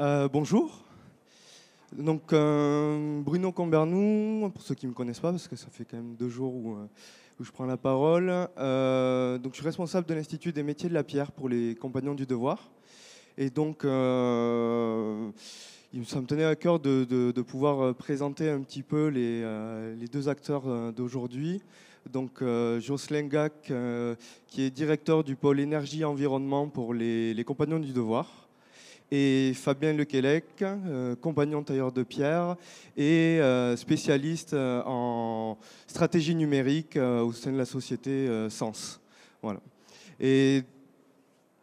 Euh, bonjour. Donc, euh, Bruno Combernou, pour ceux qui ne me connaissent pas, parce que ça fait quand même deux jours où, euh, je prends la parole. Donc, je suis responsable de l'Institut des métiers de la pierre pour les compagnons du devoir. Et donc, ça me tenait à cœur de, pouvoir présenter un petit peu les, deux acteurs d'aujourd'hui. Donc, Jocelyn Gac, qui est directeur du pôle énergie et environnement pour les compagnons du devoir et Fabien Lequelec, euh, compagnon tailleur de pierre et euh, spécialiste euh, en stratégie numérique au sein de la société Sens. Voilà. Et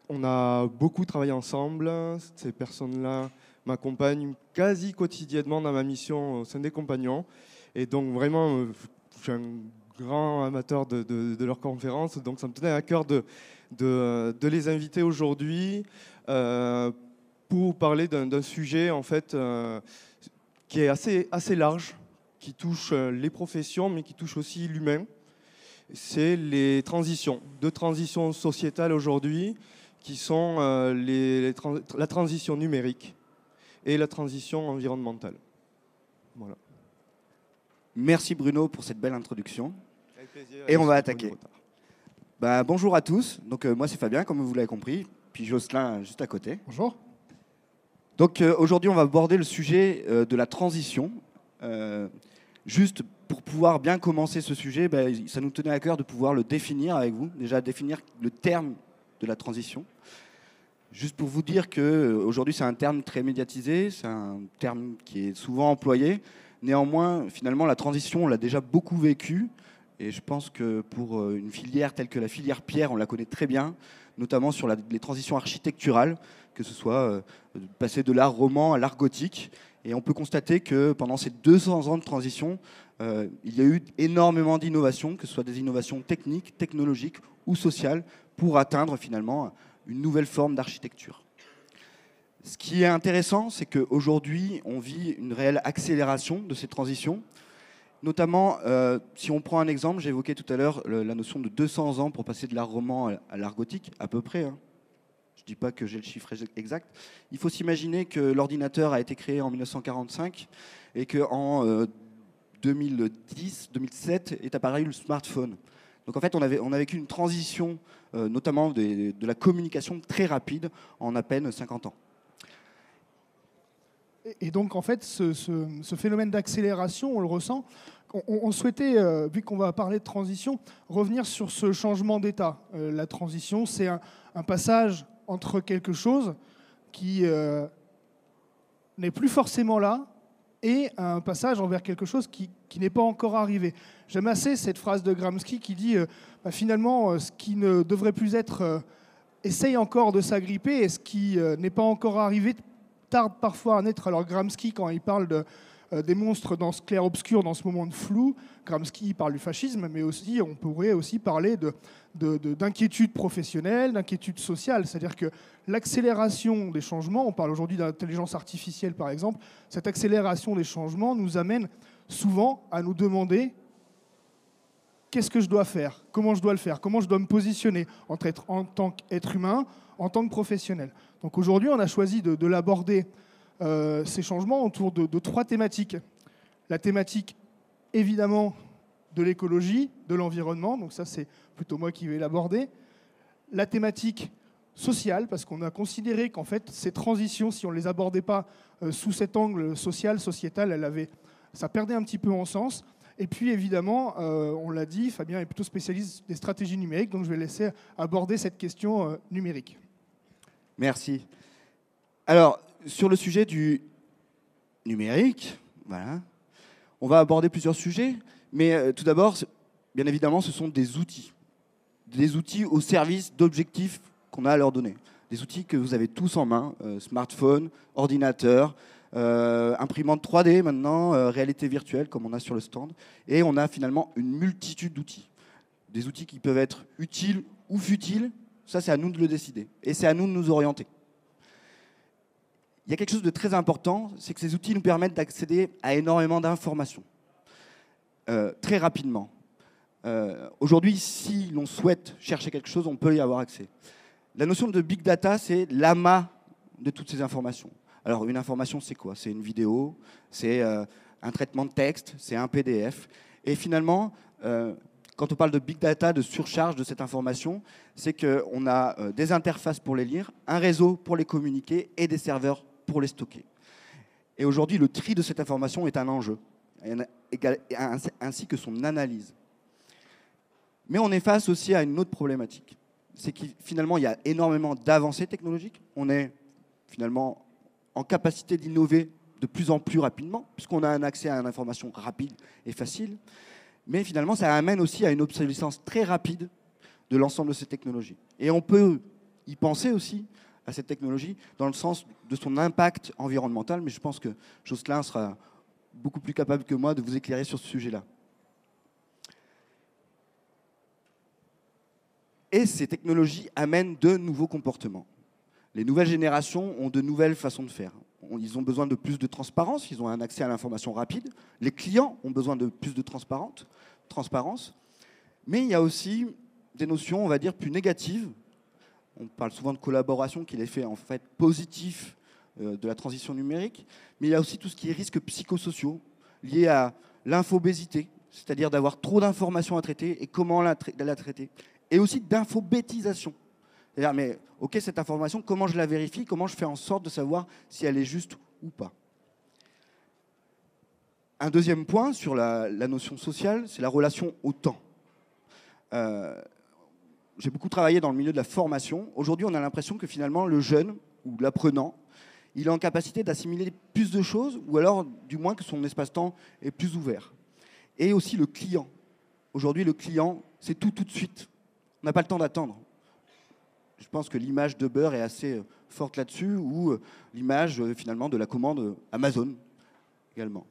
on a beaucoup travaillé ensemble. Ces personnes-là m'accompagnent quasi quotidiennement dans ma mission au sein des compagnons. Et donc vraiment, je suis un grand amateur de, leurs conférences. Donc ça me tenait à cœur de, les inviter aujourd'hui. Pour parler d'un sujet en fait euh, qui est assez, assez large, qui touche euh, les professions, mais qui touche aussi l'humain. C'est les transitions, deux transitions sociétales aujourd'hui, qui sont euh, les- les tran- la transition numérique et la transition environnementale. Voilà. Merci Bruno pour cette belle introduction. Et on va attaquer. Bah, bonjour à tous. Donc euh, moi c'est Fabien, comme vous l'avez compris, puis Jocelyn juste à côté. Bonjour. Donc euh, aujourd'hui on va aborder le sujet euh, de la transition. Euh, juste pour pouvoir bien commencer ce sujet, bah, ça nous tenait à cœur de pouvoir le définir avec vous. Déjà définir le terme de la transition. Juste pour vous dire que aujourd'hui c'est un terme très médiatisé, c'est un terme qui est souvent employé. Néanmoins, finalement, la transition, on l'a déjà beaucoup vécu. Et je pense que pour une filière telle que la filière pierre, on la connaît très bien, notamment sur les transitions architecturales, que ce soit euh, passer de l'art roman à l'art gothique. Et on peut constater que pendant ces 200 ans de transition, euh, il y a eu énormément d'innovations, que ce soit des innovations techniques, technologiques ou sociales, pour atteindre finalement une nouvelle forme d'architecture. Ce qui est intéressant, c'est qu'aujourd'hui, on vit une réelle accélération de ces transitions. Notamment, euh, si on prend un exemple, évoqué tout à l'heure la notion de 200 ans pour passer de l'art roman à- à l'art gothique, à peu près. hein. Je ne dis pas que j'ai le chiffre exact. Il faut s'imaginer que l'ordinateur a été créé en 1945 et qu'en 2010, 2007 est apparu le smartphone. Donc en fait, on, avait, on a vécu une transition, euh, notamment de la communication très rapide en à peine 50 ans. Et- donc, en fait, ce, phénomène d'accélération, on le ressent. On, souhaitait, euh, vu qu'on va parler de transition, revenir sur ce changement d'état. Euh, la transition, c'est un passage entre quelque chose qui euh, n'est plus forcément là et un passage envers quelque chose qui, qui n'est pas encore arrivé. J'aime assez cette phrase de Gramsci qui dit euh, bah, finalement, euh, ce qui ne devrait plus être essaye encore de s'agripper et ce qui n'est pas encore arrivé tarde parfois à naître. Alors Gramsci, quand il parle de, des monstres dans ce clair-obscur, dans ce moment de flou, Gramsci parle du fascisme, mais aussi on pourrait aussi parler de- d'inquiétude professionnelle, d'inquiétude sociale. C'est-à-dire que l'accélération des changements, on parle aujourd'hui d'intelligence artificielle par exemple, cette accélération des changements nous amène souvent à nous demander qu'est-ce que je dois faire, comment je dois le faire, comment je dois me positionner en tant qu'être humain, en tant que professionnel? Donc aujourd'hui, on a choisi de, de l'aborder, euh, ces changements, autour de trois thématiques. La thématique, évidemment, de l'écologie, de l'environnement, donc ça c'est plutôt moi qui vais l'aborder. La thématique sociale, parce qu'on a considéré qu'en fait, ces transitions, si on ne les abordait pas euh, sous cet angle social, sociétal, elle avait, ça perdait un petit peu en sens. Et puis évidemment, euh, on l'a dit, Fabien est plutôt spécialiste des stratégies numériques, donc je vais laisser aborder cette question euh, numérique. Merci. Alors, sur le sujet du numérique, voilà, on va aborder plusieurs sujets, mais euh, tout d'abord, bien évidemment, ce sont des outils. Des outils au service d'objectifs qu'on a à leur donner. Des outils que vous avez tous en main, euh, smartphone, ordinateur, euh, imprimante 3D maintenant, réalité virtuelle comme on a sur le stand, et on a finalement une multitude d'outils. Des outils qui peuvent être utiles ou futiles, ça c'est à nous de le décider, et c'est à nous de nous orienter. Il y a quelque chose de très important, c'est que ces outils nous permettent d'accéder à énormément d'informations, euh, très rapidement. Euh, Aujourd'hui, si l'on souhaite chercher quelque chose, on peut y avoir accès. La notion de big data, c'est l'amas de toutes ces informations. Alors une information, c'est quoi? C'est une vidéo, c'est euh, un traitement de texte, c'est un PDF. Et finalement, quand on parle de big data, de surcharge de cette information, c'est qu'on a des interfaces pour les lire, un réseau pour les communiquer et des serveurs pour les stocker. Et aujourd'hui, le tri de cette information est un enjeu, ainsi que son analyse. Mais on est face aussi à une autre problématique. C'est que finalement, il y a énormément d'avancées technologiques. On est finalement en capacité d'innover de plus en plus rapidement, puisqu'on a un accès à une information rapide et facile. Mais finalement, ça amène aussi à une obsolescence très rapide de l'ensemble de ces technologies. Et on peut y penser aussi à cette technologie dans le sens de son impact environnemental, mais je pense que Jocelyn sera beaucoup plus capable que moi de vous éclairer sur ce sujet-là. Et ces technologies amènent de nouveaux comportements. Les nouvelles générations ont de nouvelles façons de faire. Ils ont besoin de plus de transparence, ils ont un accès à l'information rapide. Les clients ont besoin de plus de transparence. Mais il y a aussi des notions, on va dire, plus négatives. On parle souvent de collaboration, qui est l'effet en fait positif de la transition numérique. Mais il y a aussi tout ce qui est risques psychosociaux liés à l'infobésité, c'est-à-dire d'avoir trop d'informations à traiter et comment la, la traiter. Et aussi d'infobétisation. C'est-à-dire, mais ok, cette information, comment je la vérifie Comment je fais en sorte de savoir si elle est juste ou pas Un deuxième point sur la, notion sociale, c'est la relation au temps. Euh, j'ai beaucoup travaillé dans le milieu de la formation. Aujourd'hui, on a l'impression que finalement, le jeune ou l'apprenant, il est en capacité d'assimiler plus de choses, ou alors du moins que son espace-temps est plus ouvert. Et aussi le client. Aujourd'hui, le client, c'est tout tout de suite. On n'a pas le temps d'attendre je pense que l'image de beurre est assez euh, forte là-dessus, ou euh, l'image euh, finalement de la commande Amazon également.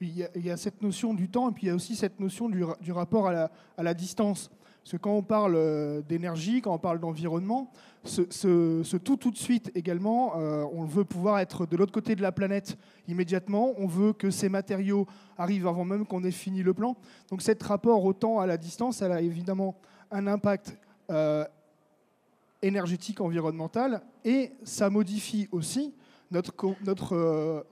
Il y, a, cette notion du temps et puis il y a aussi cette notion du, rapport à la, distance. Parce que quand on parle d'énergie, quand on parle d'environnement, ce, tout tout de suite également, on veut pouvoir être de l'autre côté de la planète immédiatement. On veut que ces matériaux arrivent avant même qu'on ait fini le plan. Donc cet rapport au temps à la distance, elle a évidemment un impact énergétique environnementale et ça modifie aussi notre, euh,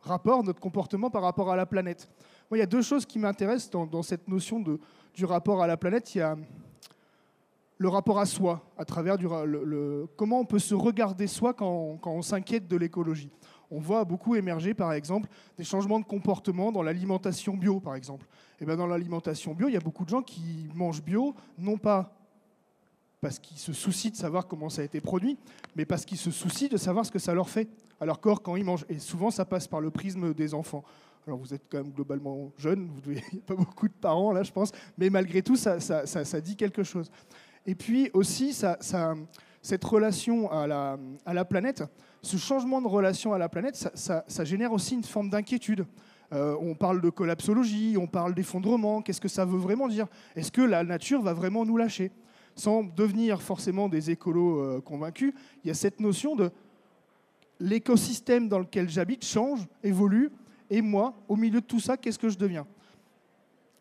rapport, notre comportement par rapport à la planète. Il y a deux choses qui m'intéressent dans, cette notion de, du rapport à la planète. Il y a le rapport à soi, à travers du, comment on peut se regarder soi quand, on s'inquiète de l'écologie. On voit beaucoup émerger, par exemple, des changements de comportement dans l'alimentation bio, par exemple. Et bien dans l'alimentation bio, il y a beaucoup de gens qui mangent bio, non pas parce qu'ils se soucient de savoir comment ça a été produit, mais parce qu'ils se soucient de savoir ce que ça leur fait à leur corps quand ils mangent. Et souvent, ça passe par le prisme des enfants. Alors vous êtes quand même globalement jeune, vous n'avez pas beaucoup de parents là, je pense, mais malgré tout, ça, dit quelque chose. Et puis aussi, cette relation à la, à la, planète, ce changement de relation à la planète, ça, génère aussi une forme d'inquiétude. Euh, on parle de collapsologie, on parle d'effondrement, qu'est-ce que ça veut vraiment dire? Est-ce que la nature va vraiment nous lâcher? Sans devenir forcément des écolos euh, convaincus, il y a cette notion de l'écosystème dans lequel j'habite change, évolue, et moi, au milieu de tout ça, qu'est-ce que je deviens?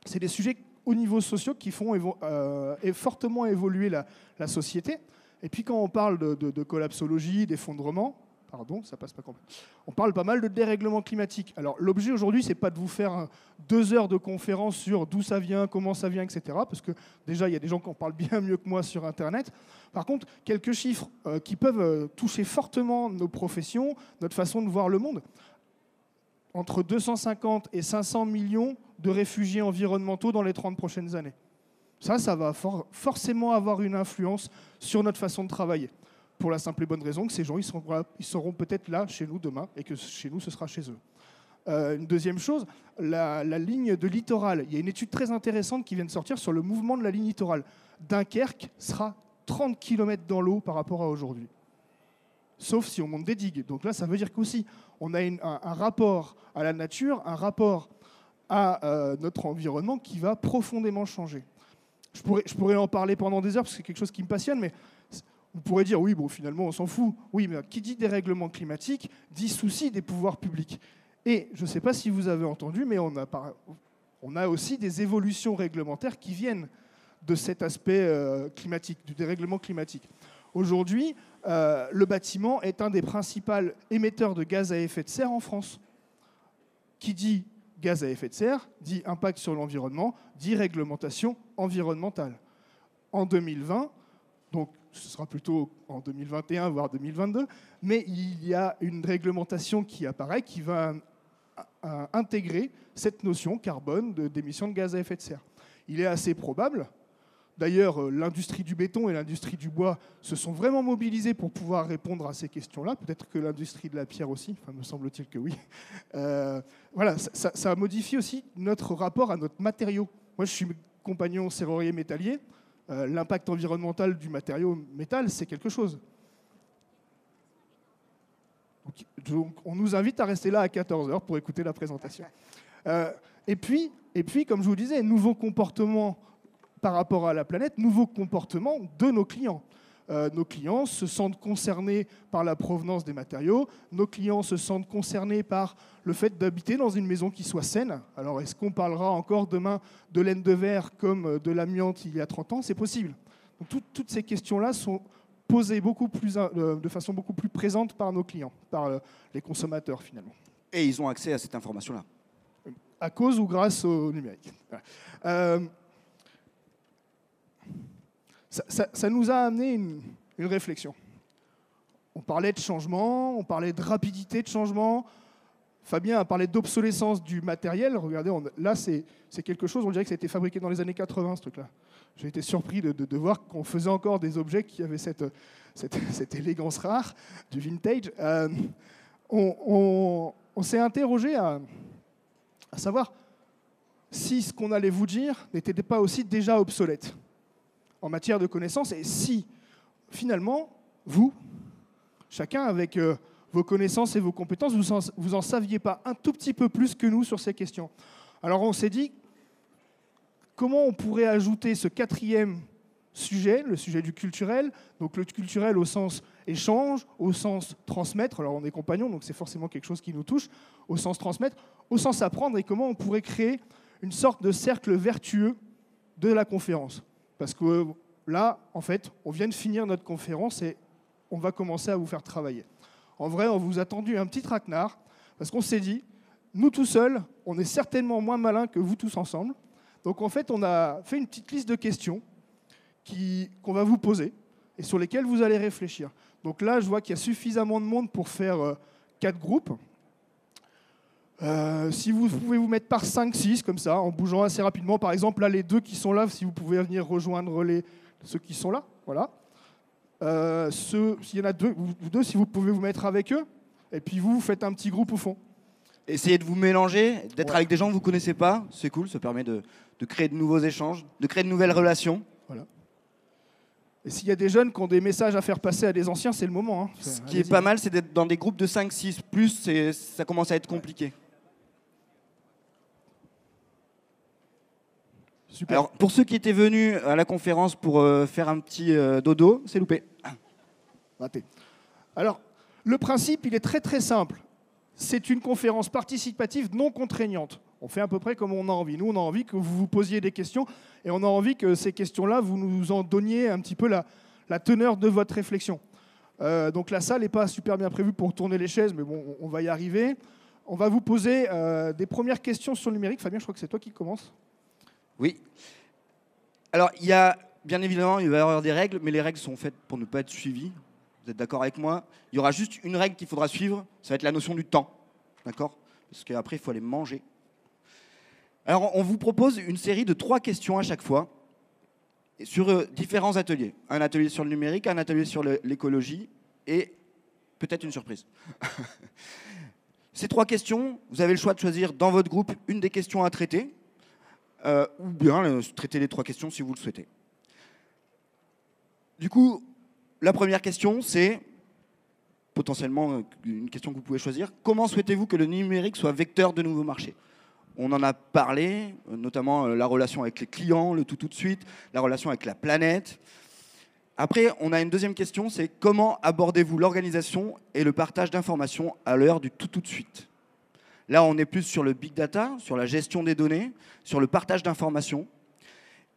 C'est des sujets au niveau social qui font euh, fortement évoluer la, société. Et puis quand on parle de collapsologie, d'effondrement, Pardon, ça passe pas complètement. On parle pas mal de dérèglement climatique. Alors l'objet aujourd'hui, c'est pas de vous faire deux heures de conférence sur d'où ça vient, comment ça vient, etc. Parce que déjà, il y a des gens qui en parlent bien mieux que moi sur Internet. Par contre, quelques chiffres euh, qui peuvent euh, toucher fortement nos professions, notre façon de voir le monde. Entre 250 et 500 millions de réfugiés environnementaux dans les 30 prochaines années. Ça, ça va forcément avoir une influence sur notre façon de travailler pour la simple et bonne raison que ces gens, ils seront, seront peut-être là chez nous demain et que chez nous, ce sera chez eux. Euh, une deuxième chose, la, ligne de littoral. Il y a une étude très intéressante qui vient de sortir sur le mouvement de la ligne littorale. Dunkerque sera 30 km dans l'eau par rapport à aujourd'hui. Sauf si on monte des digues. Donc là, ça veut dire qu'aussi, on a un, rapport à la nature, un rapport à euh, notre environnement qui va profondément changer. Je pourrais, je pourrais en parler pendant des heures parce que c'est quelque chose qui me passionne, mais vous pourrez dire, oui, bon, finalement, on s'en fout. Oui, mais qui dit dérèglement climatique dit souci des pouvoirs publics. Et je ne sais pas si vous avez entendu, mais on a, on a aussi des évolutions réglementaires qui viennent de cet aspect euh, climatique, du dérèglement climatique. Aujourd'hui, euh, le bâtiment est un des principaux émetteurs de gaz à effet de serre en France. Qui dit gaz à effet de serre dit impact sur l'environnement, dit réglementation environnementale. En 2020, donc ce sera plutôt en 2021, voire 2022, mais il y a une réglementation qui apparaît qui va euh, intégrer cette notion carbone d'émission de, de gaz à effet de serre. Il est assez probable D'ailleurs, euh, l'industrie du béton et l'industrie du bois se sont vraiment mobilisés pour pouvoir répondre à ces questions-là. Peut-être que l'industrie de la pierre aussi, me semble-t-il que oui. Euh, voilà, ça, ça, modifie aussi notre rapport à notre matériau. Moi, je suis compagnon serrurier métallier. Euh, l'impact environnemental du matériau métal, c'est quelque chose. Donc, on nous invite à rester là à 14h pour écouter la présentation. et, puis, et puis, comme je vous disais, nouveaux comportements par rapport à la planète, nouveaux comportements de nos clients. Euh, nos clients se sentent concernés par la provenance des matériaux, nos clients se sentent concernés par le fait d'habiter dans une maison qui soit saine. Alors est-ce qu'on parlera encore demain de laine de verre comme de l'amiante il y a 30 ans? C'est possible. Donc, toutes ces questions-là sont posées beaucoup plus, euh, de façon beaucoup plus présente par nos clients, par euh, les consommateurs finalement. Et ils ont accès à cette information-là À cause ou grâce au numérique ça, nous a amené une, réflexion. On parlait de changement, on parlait de rapidité de changement. Fabien a parlé d'obsolescence du matériel. Regardez, là, c'est quelque chose, on dirait que ça a été fabriqué dans les années 80, ce truc-là. J'ai été surpris de, voir qu'on faisait encore des objets qui avaient cette, élégance rare du vintage. Euh, on, s'est interrogé à savoir si ce qu'on allait vous dire n'était pas aussi déjà obsolète en matière de connaissances et si finalement, vous, chacun avec euh, vos connaissances et vos compétences, vous en, vous en saviez pas un tout petit peu plus que nous sur ces questions? Alors on s'est dit, comment on pourrait ajouter ce quatrième sujet, le sujet du culturel, donc le culturel au sens échange, au sens transmettre, alors on est compagnons, donc c'est forcément quelque chose qui nous touche, au sens transmettre, au sens apprendre, et comment on pourrait créer une sorte de cercle vertueux de la conférence. Parce que là, en fait, on vient de finir notre conférence et on va commencer à vous faire travailler. En vrai, on vous a tendu un petit traquenard, parce qu'on s'est dit, nous tout seuls, on est certainement moins malins que vous tous ensemble. Donc en fait, on a fait une petite liste de questions qu'on va vous poser et sur lesquelles vous allez réfléchir. Donc là, je vois qu'il y a suffisamment de monde pour faire euh, quatre groupes. Euh, si vous pouvez vous mettre par 5-6 comme ça, en bougeant assez rapidement, par exemple, là, les deux qui sont là, si vous pouvez venir rejoindre les, ceux qui sont là, voilà. Euh, s'il y en a deux, vous deux, si vous pouvez vous mettre avec eux, et puis vous, vous faites un petit groupe au fond. Essayez de vous mélanger, d'être avec des gens que vous ne connaissez pas, c'est cool, ça permet de, de, créer de nouveaux échanges, de créer de nouvelles relations. Voilà. Et s'il y a des jeunes qui ont des messages à faire passer à des anciens, c'est le moment. Hein. Ce qui est pas mal, c'est d'être dans des groupes de 5-6, plus ça commence à être compliqué. Alors, pour ceux qui étaient venus à la conférence pour euh, faire un petit euh, dodo, c'est loupé. Alors, le principe, il est très très simple. C'est une conférence participative non contraignante. On fait à peu près comme on a envie. Nous, on a envie que vous vous posiez des questions et on a envie que ces questions-là, vous nous en donniez un petit peu la, la teneur de votre réflexion. Euh, donc la salle n'est pas super bien prévue pour tourner les chaises, mais bon, on va y arriver. On va vous poser des premières questions sur le numérique. Fabien, je crois que c'est toi qui commence. Oui. Alors, il y a, bien évidemment, il des règles, mais les règles sont faites pour ne pas être suivies. Vous êtes d'accord avec moi? Il y aura juste une règle qu'il faudra suivre, ça va être la notion du temps. D'accord? Parce qu'après, il faut aller manger. Alors, on vous propose une série de trois questions à chaque fois sur euh, différents ateliers. Un atelier sur le numérique, un atelier sur l'écologie et peut-être une surprise. Ces trois questions, vous avez le choix de choisir dans votre groupe une des questions à traiter. Euh, ou bien euh, traiter les trois questions si vous le souhaitez. Du coup, la première question, c'est potentiellement euh, une question que vous pouvez choisir. Comment souhaitez-vous que le numérique soit vecteur de nouveaux marchés? On en a parlé, notamment la relation avec les clients, le tout tout de suite, la relation avec la planète. Après, on a une deuxième question, c'est comment abordez-vous l'organisation et le partage d'informations à l'heure du tout tout de suite? Là, on est plus sur le big data, sur la gestion des données, sur le partage d'informations.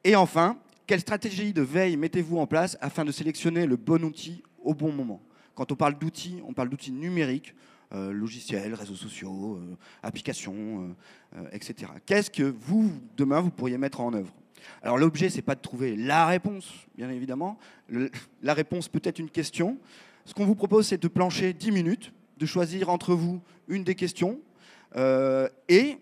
Et enfin, Quelle stratégie de veille mettez-vous en place afin de sélectionner le bon outil au bon moment? Quand on parle d'outils, on parle d'outils numériques, euh, logiciels, réseaux sociaux, euh, applications, euh, etc. Qu'est-ce que vous, demain, vous pourriez mettre en œuvre? Alors l'objet, c'est pas de trouver la réponse, bien évidemment. la réponse peut être une question. Ce qu'on vous propose, c'est de plancher 10 minutes, de choisir entre vous une des questions et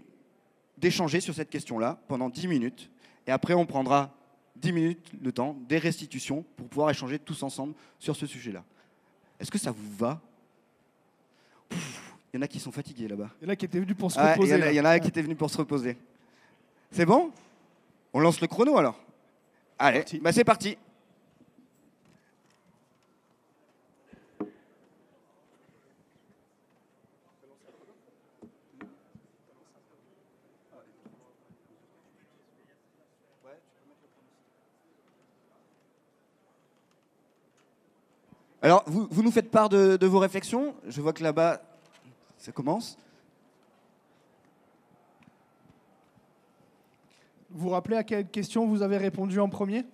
d'échanger sur cette question-là pendant 10 minutes. Et après, on prendra 10 minutes le temps des restitutions pour pouvoir échanger tous ensemble sur ce sujet-là. Est-ce que ça vous va? Il y en a qui sont fatigués là-bas. Il y en a qui étaient venus pour se reposer. Il y, en a, qui étaient venus pour se reposer. C'est bon? On lance le chrono alors Allez, bah c'est parti. Alors, vous, nous faites part de, vos réflexions. Je vois que là-bas, ça commence. Vous vous rappelez à quelle question vous avez répondu en premier?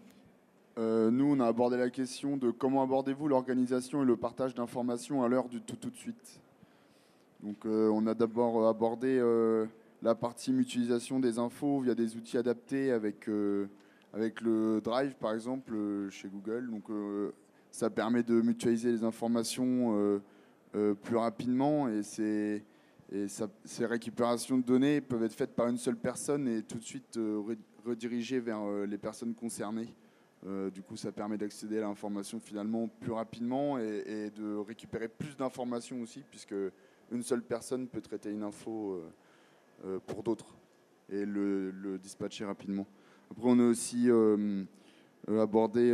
Euh, Nous, on a abordé la question de comment abordez-vous l'organisation et le partage d'informations à l'heure du tout tout de suite. Donc, euh, on a d'abord abordé euh, la partie mutualisation des infos via des outils adaptés avec, avec le Drive, par exemple, chez Google. Donc, ça permet de mutualiser les informations euh, euh, plus rapidement et, ces récupérations de données peuvent être faites par une seule personne et tout de suite euh, redirigées vers les personnes concernées. du coup, ça permet d'accéder à l'information finalement plus rapidement et, de récupérer plus d'informations aussi, puisque une seule personne peut traiter une info pour d'autres et le, le, dispatcher rapidement. Après, on a aussi abordé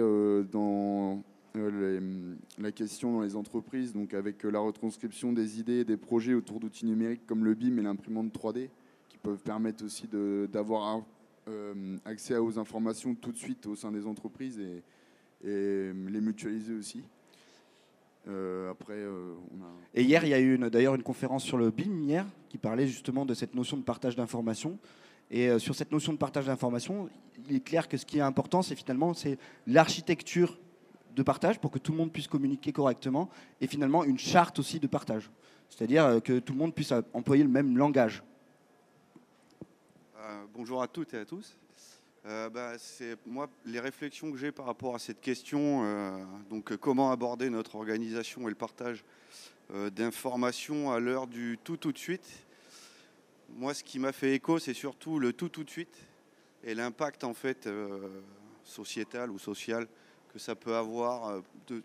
dans euh, la question dans les entreprises, donc avec euh, la retranscription des idées des projets autour d'outils numériques comme le BIM et l'imprimante 3D, qui peuvent permettre aussi d'avoir euh, accès aux informations tout de suite au sein des entreprises et, les mutualiser aussi. après, Et hier, il y a eu d'ailleurs une conférence sur le BIM hier qui parlait justement de cette notion de partage d'informations. Et sur cette notion de partage d'informations, il est clair que ce qui est important, c'est finalement l'architecture de partage pour que tout le monde puisse communiquer correctement et finalement une charte aussi de partage. C'est-à-dire euh, que tout le monde puisse employer le même langage. Euh, bonjour à toutes et à tous. Euh, bah, c'est moi les réflexions que j'ai par rapport à cette question. donc comment aborder notre organisation et le partage d'informations à l'heure du tout tout de suite. Moi, ce qui m'a fait écho, c'est surtout le tout tout de suite et l'impact en fait sociétal ou social que ça peut avoir euh,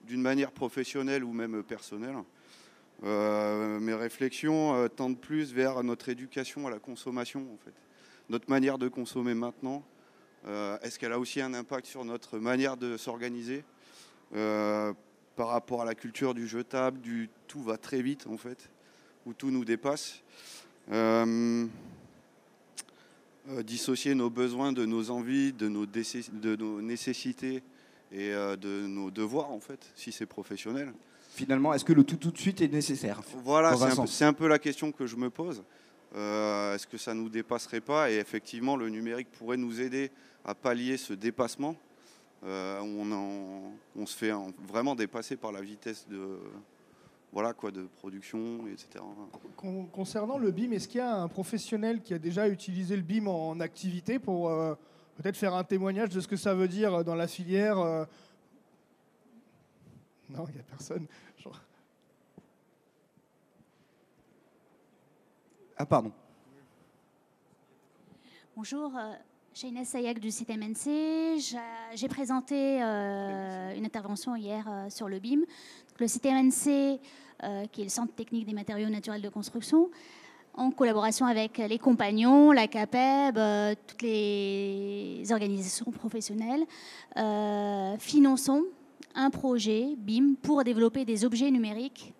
d'une manière professionnelle ou même personnelle. Euh, mes réflexions euh, tendent plus vers notre éducation à la consommation, en fait. Notre manière de consommer maintenant, est-ce qu'elle a aussi un impact sur notre manière de s'organiser par rapport à la culture du jetable, du tout va très vite, en fait, où tout nous dépasse Dissocier nos besoins de nos envies, de nos, de nos nécessités et euh, de nos devoirs, en fait, si c'est professionnel. Finalement, est-ce que le tout tout de suite est nécessaire Voilà, c'est un, peu la question que je me pose. Euh, est-ce que ça ne nous dépasserait pas Et effectivement, le numérique pourrait nous aider à pallier ce dépassement. Euh, on, on, se fait vraiment dépasser par la vitesse de, voilà, quoi, de production, etc. concernant le BIM, est-ce qu'il y a un professionnel qui a déjà utilisé le BIM en activité pour peut-être faire un témoignage de ce que ça veut dire dans la filière. Euh. Non, il n'y a personne. Ah, pardon. Bonjour, euh, Shaina Sayak du site MNC. J'ai présenté euh, une intervention hier sur le BIM. Le site MNC, qui est le Centre technique des matériaux naturels de construction, en collaboration avec les compagnons, la CAPEB, euh, toutes les organisations professionnelles, euh, finançons un projet BIM pour développer des objets numériques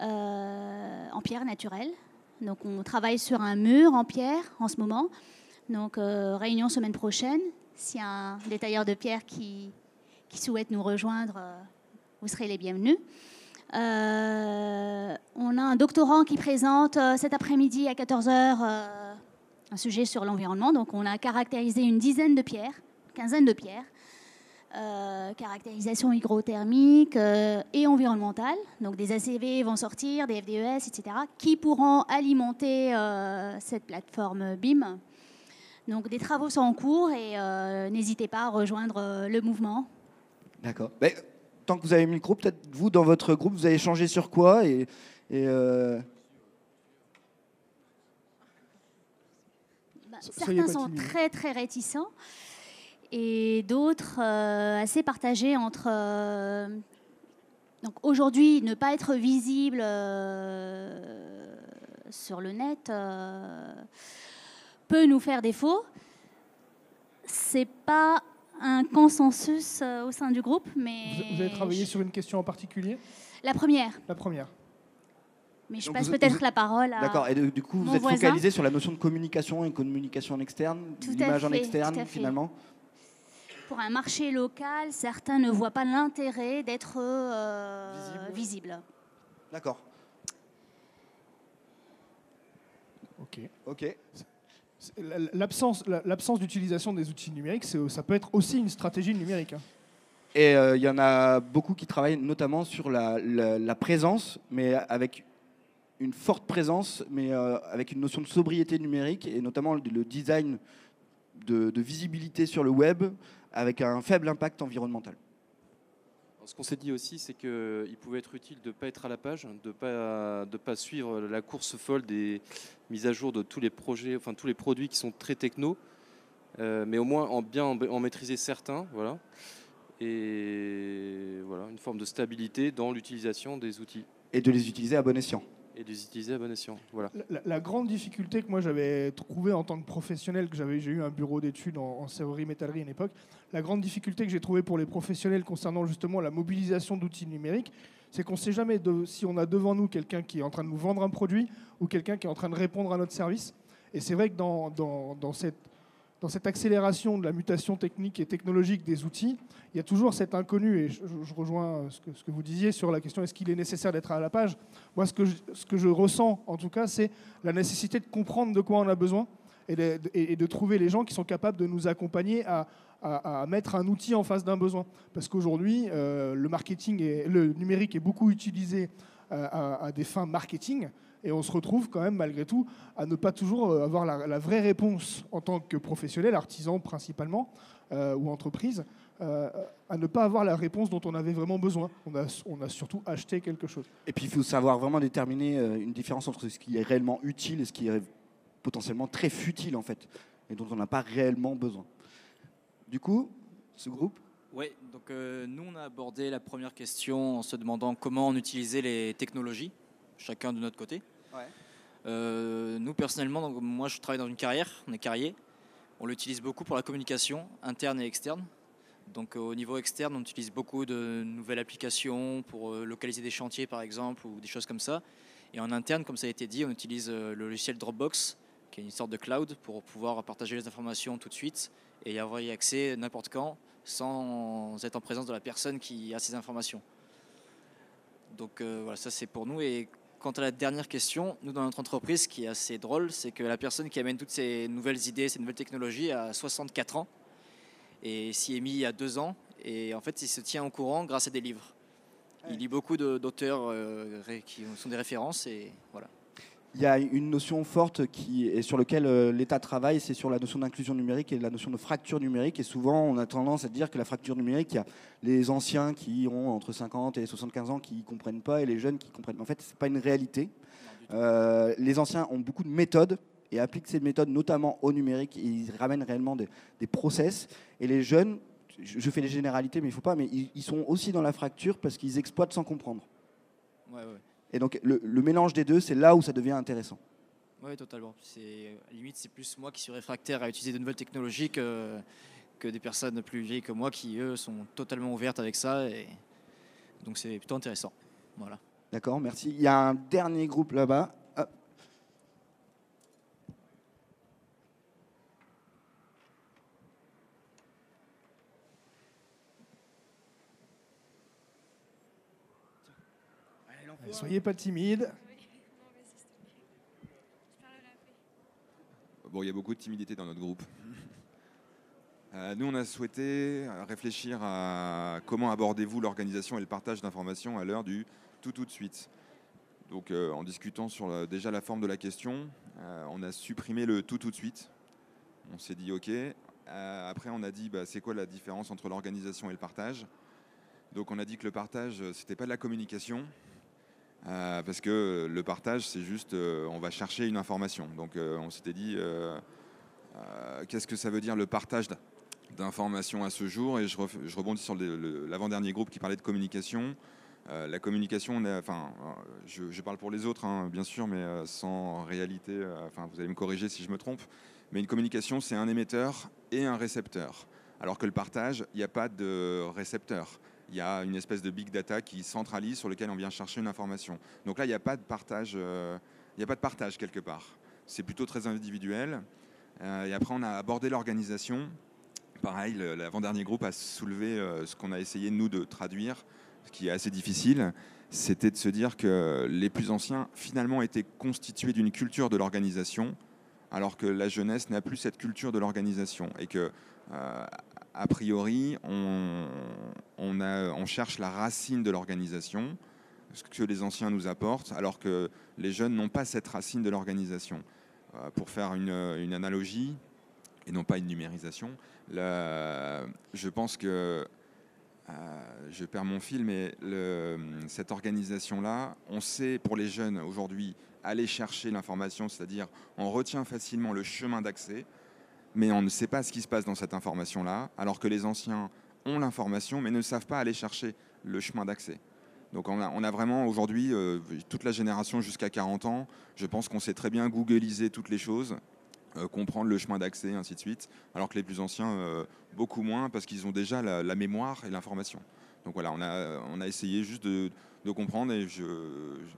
euh, en pierre naturelle. Donc on travaille sur un mur en pierre en ce moment. Donc réunion semaine prochaine. S'il y a un détailleur de pierre qui, qui souhaite nous rejoindre, vous serez les bienvenus. Euh, on a un doctorant qui présente euh, cet après-midi à 14h euh, un sujet sur l'environnement. Donc on a caractérisé une dizaine de pierres, quinzaine de pierres, caractérisation hygrothermique et environnementale. Donc des ACV vont sortir, des FDES, etc., qui pourront alimenter cette plateforme BIM. Donc des travaux sont en cours et n'hésitez pas à rejoindre le mouvement. D'accord. Tant que vous avez mis le micro, peut-être vous, dans votre groupe, vous avez changé sur quoi et, et, euh, Bah, certains sont timide. très très réticents et d'autres euh, assez partagés entre. euh, donc aujourd'hui, ne pas être visible sur le net peut nous faire défaut. C'est pas un consensus euh, au sein du groupe, mais Vous, vous avez travaillé sur une question en particulier? La première. La première. Mais je Donc passe vous- peut-être vous- la parole à. D'accord. Et de- du coup, vous êtes voisin. focalisé sur la notion de communication et communication en externe, Tout à l'image en externe, tout à fait. finalement? Pour un marché local, certains ne voient pas l'intérêt d'être euh, Visible. visible. D'accord. Ok. Ok. L'absence, la- l'absence d'utilisation des outils numériques, ça peut être aussi une stratégie numérique. Et euh, il y en a beaucoup qui travaillent notamment sur la, présence, mais avec une forte présence, mais euh, avec une notion de sobriété numérique et notamment le, design de, de visibilité sur le web avec un faible impact environnemental. Ce qu'on s'est dit aussi, c'est qu'il pouvait être utile de ne pas être à la page, de ne pas, suivre la course folle des mises à jour de tous les projets, enfin tous les produits qui sont très techno, euh, mais au moins en bien en, en maîtriser certains, voilà. Et voilà, une forme de stabilité dans l'utilisation des outils Et de les utiliser à bon escient. Et les utiliser à bon escient. Voilà. La, grande difficulté que moi j'avais trouvée en tant que professionnel, que j'avais, j'ai eu un bureau d'études en, en serrurerie métallerie à une époque, la grande difficulté que j'ai trouvée pour les professionnels concernant justement la mobilisation d'outils numériques, c'est qu'on ne sait jamais si on a devant nous quelqu'un qui est en train de nous vendre un produit ou quelqu'un qui est en train de répondre à notre service. Et c'est vrai que dans, dans- dans cette, dans cette accélération de la mutation technique et technologique des outils, il y a toujours cet inconnu. Et je, rejoins ce que, ce que vous disiez sur la question est-ce qu'il est nécessaire d'être à la page? Moi, ce que je, ressens, en tout cas, c'est la nécessité de comprendre de quoi on a besoin et de, trouver les gens qui sont capables de nous accompagner à, mettre un outil en face d'un besoin. Parce qu'aujourd'hui, euh, le marketing et le numérique est beaucoup utilisé euh, à des fins marketing. Et on se retrouve quand même, malgré tout, à ne pas toujours euh, avoir la, la vraie réponse en tant que professionnel, artisan principalement, euh, ou entreprise, euh, à ne pas avoir la réponse dont on avait vraiment besoin. On a, on a surtout acheté quelque chose. Et puis il faut savoir vraiment déterminer une différence entre ce qui est réellement utile et ce qui est potentiellement très futile en fait, et dont on n'a pas réellement besoin. Du coup, ce groupe, Oui, donc euh, nous on a abordé la première question en se demandant comment on utilisait les technologies, chacun de notre côté. Ouais. Euh, nous personnellement, donc, moi je travaille dans une carrière, on est carrier. On l'utilise beaucoup pour la communication interne et externe. Donc euh, au niveau externe, on utilise beaucoup de nouvelles applications pour euh, localiser des chantiers par exemple ou des choses comme ça. Et en interne, comme ça a été dit, on utilise le logiciel Dropbox, qui est une sorte de cloud pour pouvoir partager les informations tout de suite et y avoir y accès n'importe quand sans être en présence de la personne qui a ces informations. Donc euh, voilà, ça c'est pour nous. Et quant à la dernière question, nous dans notre entreprise, ce qui est assez drôle, c'est que la personne qui amène toutes ces nouvelles idées, ces nouvelles technologies a 64 ans et s'y est mis il y a deux ans. Et en fait, il se tient au courant grâce à des livres. Il lit beaucoup d'auteurs euh, qui sont des références et voilà. Il y a une notion forte qui est sur laquelle euh, l'État travaille, c'est sur la notion d'inclusion numérique et la notion de fracture numérique. Et souvent, on a tendance à dire que la fracture numérique, il y a les anciens qui ont entre 50 et 75 ans qui ne comprennent pas et les jeunes qui comprennent. En fait, ce n'est pas une réalité. Euh, les anciens ont beaucoup de méthodes et appliquent ces méthodes notamment au numérique. Et ils ramènent réellement des, des process. Et les jeunes, je, fais les généralités, mais il ne faut pas, mais ils, ils sont aussi dans la fracture parce qu'ils exploitent sans comprendre. Ouais, ouais. Et donc, le, le mélange des deux, c'est là où ça devient intéressant. Oui, totalement. C'est à la limite, c'est plus moi qui suis réfractaire à utiliser de nouvelles technologies que, que des personnes plus vieilles que moi qui, eux, sont totalement ouvertes avec ça. Et donc, c'est plutôt intéressant. Voilà. D'accord, merci. Il y a un dernier groupe là-bas. Soyez pas timide. Bon, il y a beaucoup de timidité dans notre groupe. Euh, nous, on a souhaité euh, réfléchir à comment abordez-vous l'organisation et le partage d'informations à l'heure du tout tout de suite. Donc, euh, en discutant sur déjà la forme de la question, on a supprimé le tout tout de suite. On s'est dit OK. Après, on a dit bah, c'est quoi la différence entre l'organisation et le partage? Donc, on a dit que le partage, c'était pas de la communication. Euh, parce que le partage, c'est juste, euh, on va chercher une information. Donc, euh, on s'était dit, euh, qu'est-ce que ça veut dire le partage d'informations à ce jour? Et je, ref- rebondis sur l'avant-dernier groupe qui parlait de communication. La communication, enfin, je, parle pour les autres, hein, bien sûr, mais sans réalité. Enfin, vous allez me corriger si je me trompe. Mais une communication, c'est un émetteur et un récepteur. Alors que le partage, il n'y a pas de récepteur. Il y a une espèce de big data qui centralise sur lequel on vient chercher une information. Donc là, il n'y a pas de partage. euh, il n'y a pas de partage quelque part. C'est plutôt très individuel. Euh, et après, on a abordé l'organisation. Pareil, l'avant-dernier groupe a soulevé euh, ce qu'on a essayé, nous, de traduire, ce qui est assez difficile. C'était de se dire que les plus anciens, finalement, étaient constitués d'une culture de l'organisation, alors que la jeunesse n'a plus cette culture de l'organisation. Et que, a priori, on, cherche la racine de l'organisation, ce que les anciens nous apportent, alors que les jeunes n'ont pas cette racine de l'organisation. Euh, pour faire une, analogie, et non pas une numérisation, je pense que euh, je perds mon fil, mais cette organisation-là, on sait pour les jeunes aujourd'hui aller chercher l'information, c'est-à-dire on retient facilement le chemin d'accès, mais on ne sait pas ce qui se passe dans cette information-là, alors que les anciens ont l'information, mais ne savent pas aller chercher le chemin d'accès. Donc on a, vraiment aujourd'hui, euh, toute la génération jusqu'à 40 ans, je pense qu'on sait très bien googliser toutes les choses, euh, comprendre le chemin d'accès, ainsi de suite, alors que les plus anciens, euh, beaucoup moins, parce qu'ils ont déjà la, mémoire et l'information. Donc voilà, on a, on a essayé juste de, comprendre, et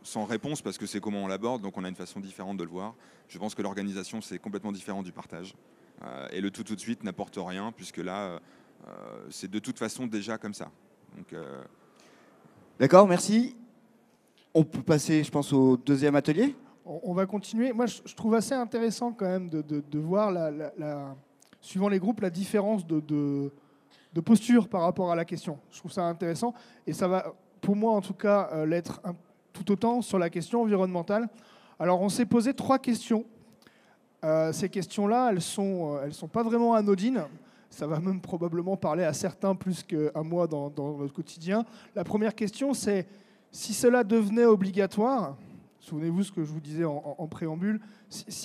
sans réponse, parce que c'est comment on l'aborde, donc on a une façon différente de le voir. Je pense que l'organisation, c'est complètement différent du partage. Euh, et le tout tout de suite n'apporte rien, puisque là, euh, euh, c'est de toute façon déjà comme ça. Euh, D'accord, merci. On peut passer, je pense, au deuxième atelier. On, va continuer. Moi, je, trouve assez intéressant quand même de, de- de voir, la, la- la- suivant les groupes, la différence de, de- de posture par rapport à la question. Je trouve ça intéressant. Et ça va, pour moi en tout cas, l'être tout autant sur la question environnementale. Alors, on s'est posé trois questions. Euh, ces questions-là, elles sont, euh, elles sont pas vraiment anodines. Ça va même probablement parler à certains plus qu'à moi dans, dans notre quotidien. La première question, c'est si cela devenait obligatoire, souvenez-vous ce que je vous disais en, préambule,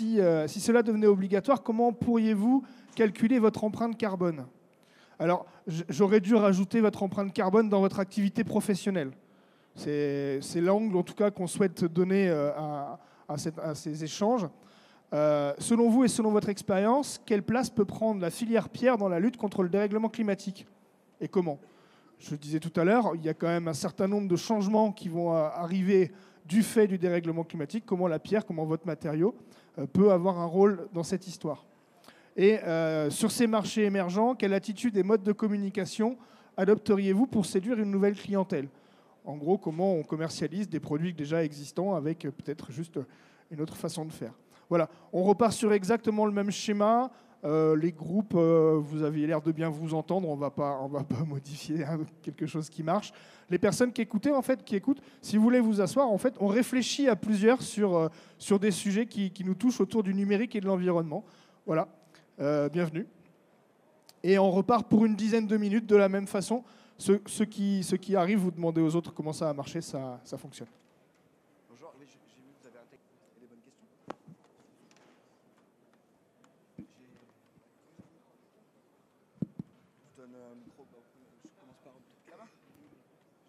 euh, si cela devenait obligatoire, comment pourriez-vous calculer votre empreinte carbone? Alors, j'aurais dû rajouter votre empreinte carbone dans votre activité professionnelle. C'est l'angle, en tout cas, qu'on souhaite donner à ces échanges. Euh, selon vous et selon votre expérience, quelle place peut prendre la filière pierre dans la lutte contre le dérèglement climatique Et comment? Je disais tout à l'heure, il y a quand même un certain nombre de changements qui vont euh, arriver du fait du dérèglement climatique. Comment la pierre, comment votre matériau euh, peut avoir un rôle dans cette histoire. Et sur ces marchés émergents, quelle attitude et mode de communication adopteriez-vous pour séduire une nouvelle clientèle? En gros, comment on commercialise des produits déjà existants avec peut-être juste une autre façon de faire voilà, on repart sur exactement le même schéma. Euh, les groupes, euh, vous avez l'air de bien vous entendre. On va pas, va pas modifier hein, quelque chose qui marche. Les personnes qui écoutaient, en fait, qui écoutent, si vous voulez vous asseoir, en fait, on réfléchit à plusieurs sur euh, des sujets qui, nous touchent autour du numérique et de l'environnement. Voilà, bienvenue. Et on repart pour une dizaine de minutes de la même façon. Ceux, ceux qui, ceux qui arrivent, vous demandez aux autres comment ça a marché, ça fonctionne. Bonjour, j'ai vu que vous avez des bonnes questions. Je donne un micro, bah, je commence par là-bas.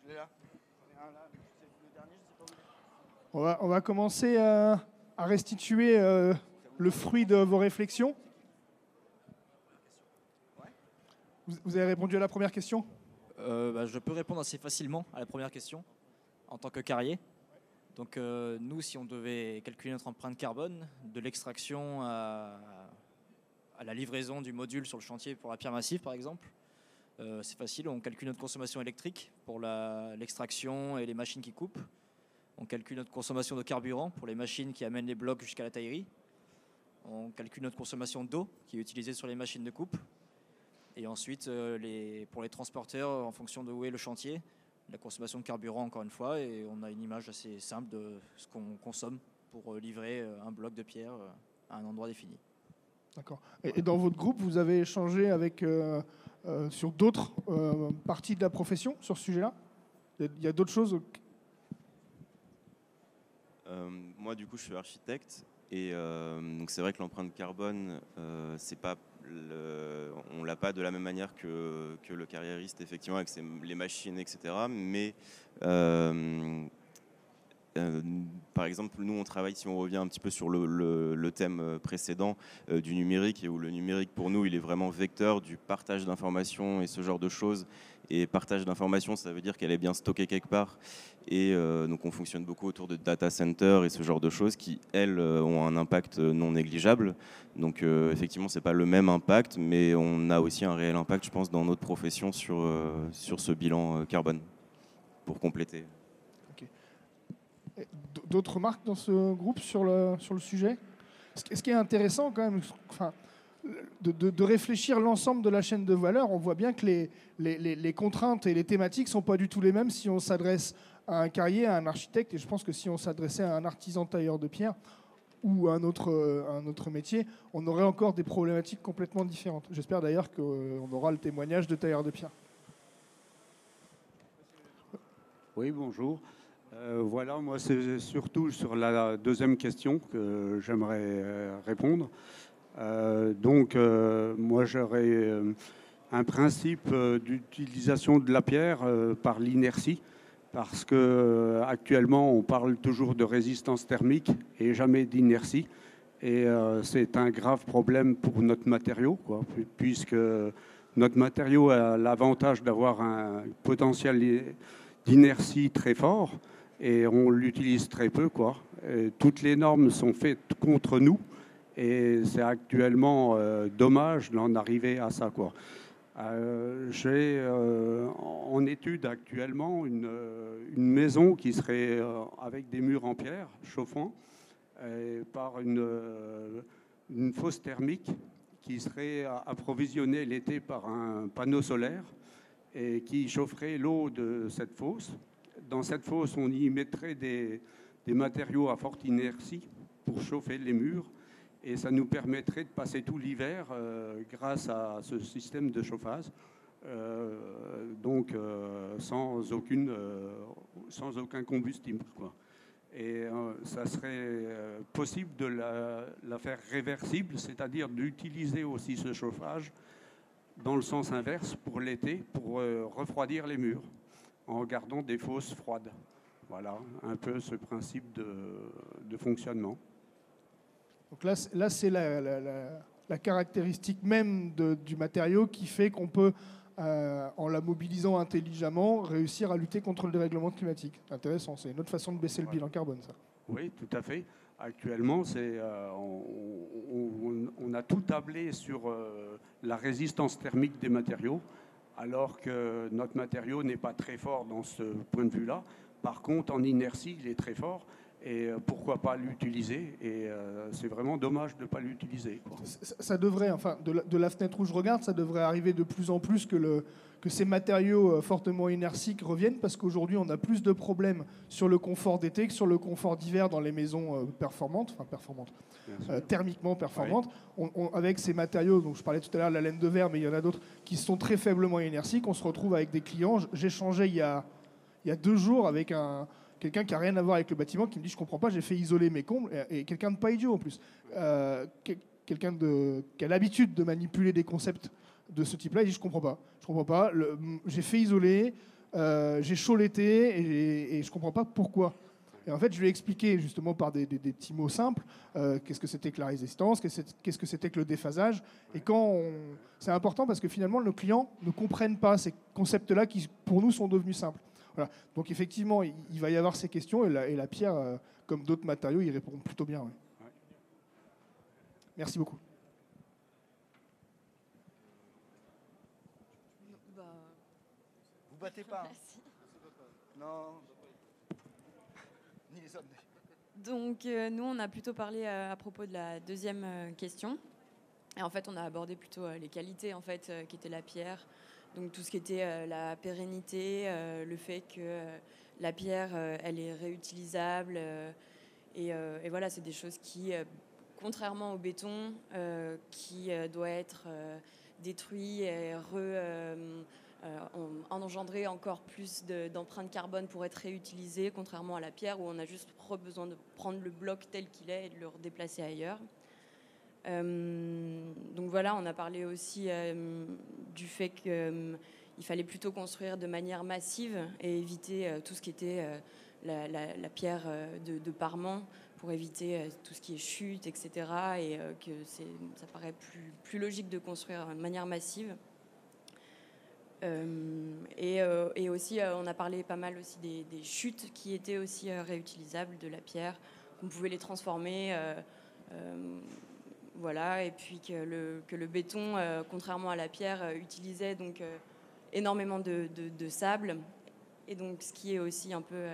Je l'ai là. J'en ai un là, mais c'est le dernier, je sais pas où il est. On va, commencer à restituer euh, le fruit de vos réflexions. Vous, avez répondu à la première question? Euh, bah, je peux répondre assez facilement à la première question en tant que carrier. Donc euh, nous, si on devait calculer notre empreinte carbone, de l'extraction à, la livraison du module sur le chantier pour la pierre massive, par exemple, c'est facile. On calcule notre consommation électrique pour l'extraction et les machines qui coupent. On calcule notre consommation de carburant pour les machines qui amènent les blocs jusqu'à la taillerie. On calcule notre consommation d'eau qui est utilisée sur les machines de coupe. Et ensuite, euh, pour les transporteurs, en fonction de où est le chantier, la consommation de carburant encore une fois, et on a une image assez simple de ce qu'on consomme pour euh, livrer euh, un bloc de pierre à un endroit défini. D'accord. Et, dans votre groupe, vous avez échangé avec, sur d'autres parties de la profession sur ce sujet-là? Il y a- d'autres choses moi, du coup, je suis architecte et euh, donc c'est vrai que l'empreinte carbone, euh, c'est pas, le- on l'a pas de la même manière que, que le carriériste, effectivement, avec ses- les machines, etc. Mais euh, par exemple, nous, on travaille, si on revient un petit peu sur le, thème euh, précédent euh, du numérique, et où le numérique, pour nous, il est vraiment vecteur du partage d'informations et ce genre de choses. Et partage d'informations, ça veut dire qu'elle est bien stockée quelque part. Et donc, on fonctionne beaucoup autour de data centers et ce genre de choses qui, elles, ont un impact non négligeable. Donc, effectivement, c'est pas le même impact, mais on a aussi un réel impact, je pense, dans notre profession sur, sur ce bilan carbone, pour compléter. D'autres remarques dans ce groupe sur le, sujet? Ce qui- est intéressant quand même, de, de- réfléchir l'ensemble de la chaîne de valeur, on voit bien que les, contraintes et les thématiques ne sont pas du tout les mêmes si on s'adresse à un carrier, à un architecte, et je pense que si on s'adressait à un artisan tailleur de pierre ou à un autre, euh, un autre métier, on aurait encore des problématiques complètement différentes. J'espère d'ailleurs qu'on aura le témoignage de tailleur de pierre. Oui, bonjour. Euh, voilà, moi c'est surtout sur la deuxième question que j'aimerais euh, répondre. Euh, donc, moi j'aurais un principe d'utilisation de la pierre par l'inertie, parce que actuellement on parle toujours de résistance thermique et jamais d'inertie. Et c'est un grave problème pour notre matériau, puisque notre matériau a l'avantage d'avoir un potentiel d'inertie très fort et on l'utilise très peu. Quoi. Toutes les normes sont faites contre nous et c'est actuellement euh, dommage d'en arriver à ça. Quoi. Euh, J'ai euh, en étude actuellement une, maison qui serait avec des murs en pierre chauffants par une fosse thermique qui serait approvisionnée l'été par un panneau solaire et qui chaufferait l'eau de cette fosse. Dans cette fosse, on y mettrait des, matériaux à forte inertie pour chauffer les murs et ça nous permettrait de passer tout l'hiver euh, grâce à ce système de chauffage. Euh, donc euh, sans, aucune, sans aucun combustible. Et ça serait possible de la, faire réversible, c'est-à-dire d'utiliser aussi ce chauffage dans le sens inverse pour l'été, pour refroidir les murs, en gardant des fosses froides. Voilà, un peu ce principe de, de fonctionnement. Donc là, c'est- là c'est la, la- la- la caractéristique même de- du matériau qui fait qu'on peut, euh, en la mobilisant intelligemment, réussir à lutter contre le dérèglement climatique. Intéressant, c'est une autre façon de baisser le bilan carbone, ça. Oui, tout à fait. Actuellement, euh, on, on- on a tout tablé sur euh, la résistance thermique des matériaux, alors que notre matériau n'est pas très fort dans ce point de vue-là. Par contre, en inertie, il est très fort. Et euh, pourquoi pas l'utiliser? Et euh, c'est vraiment dommage de ne pas l'utiliser. Ça, ça devrait, enfin, de la, de la fenêtre où je regarde, ça devrait arriver de plus en plus que, le, que ces matériaux euh, fortement inertiques reviennent, parce qu'aujourd'hui, on a plus de problèmes sur le confort d'été que sur le confort d'hiver dans les maisons performantes, enfin performantes, euh, thermiquement performantes. On- on- avec ces matériaux, donc je parlais tout à l'heure de la laine de verre, mais il y en a d'autres qui sont très faiblement inertiques. On se retrouve avec des clients. J'échangeais il y a, il y a deux jours avec un, quelqu'un qui n'a rien à voir avec le bâtiment qui me dit Je comprends pas, j'ai fait isoler mes combles. Et, quelqu'un de pas idiot en plus. Euh, quel- quelqu'un qui a l'habitude de manipuler des concepts de ce type-là, il dit Je comprends pas. Je comprends pas. J'ai fait isoler, euh, j'ai chaud l'été et, et je comprends pas pourquoi. Et en fait, je lui ai expliqué justement par des, petits mots simples euh, qu'est-ce que c'était que la résistance, qu'est-ce que c'était que le déphasage. Et quand c'est important parce que finalement, nos clients ne comprennent pas ces concepts-là qui, pour nous, sont devenus simples. Voilà. Donc effectivement, il, il va y avoir ces questions et la, et la pierre, euh, comme d'autres matériaux, y répondent plutôt bien. ouais. Merci beaucoup. Vous battez pas. hein. Non. Ni les hommes. Donc euh, nous, on a plutôt parlé euh, à propos de la deuxième question. Et en fait, on a abordé plutôt les qualités en fait, qui étaient la pierre. Donc tout ce qui était euh, la pérennité, euh, le fait que euh, la pierre, elle est réutilisable. et, voilà, c'est des choses qui, contrairement au béton, qui doit être détruit et en- engendrer encore plus de- d'empreintes carbone pour être réutilisé, contrairement à la pierre où on a juste besoin de prendre le bloc tel qu'il est et de le redéplacer ailleurs. Euh, donc voilà, on a parlé aussi euh, du fait qu'il fallait plutôt construire de manière massive et éviter euh, tout ce qui était euh, la, pierre euh, de, de parement pour éviter euh, tout ce qui est chute, etc. Et euh, que ça paraît plus, logique de construire de manière massive. Euh, et, euh, aussi, euh, on a parlé pas mal aussi des, chutes qui étaient aussi euh, réutilisables de la pierre. On pouvait les transformer. Voilà, et puis que le, béton, euh, contrairement à la pierre, euh, utilisait donc euh, énormément de, sable. Et donc, ce qui est aussi un peu.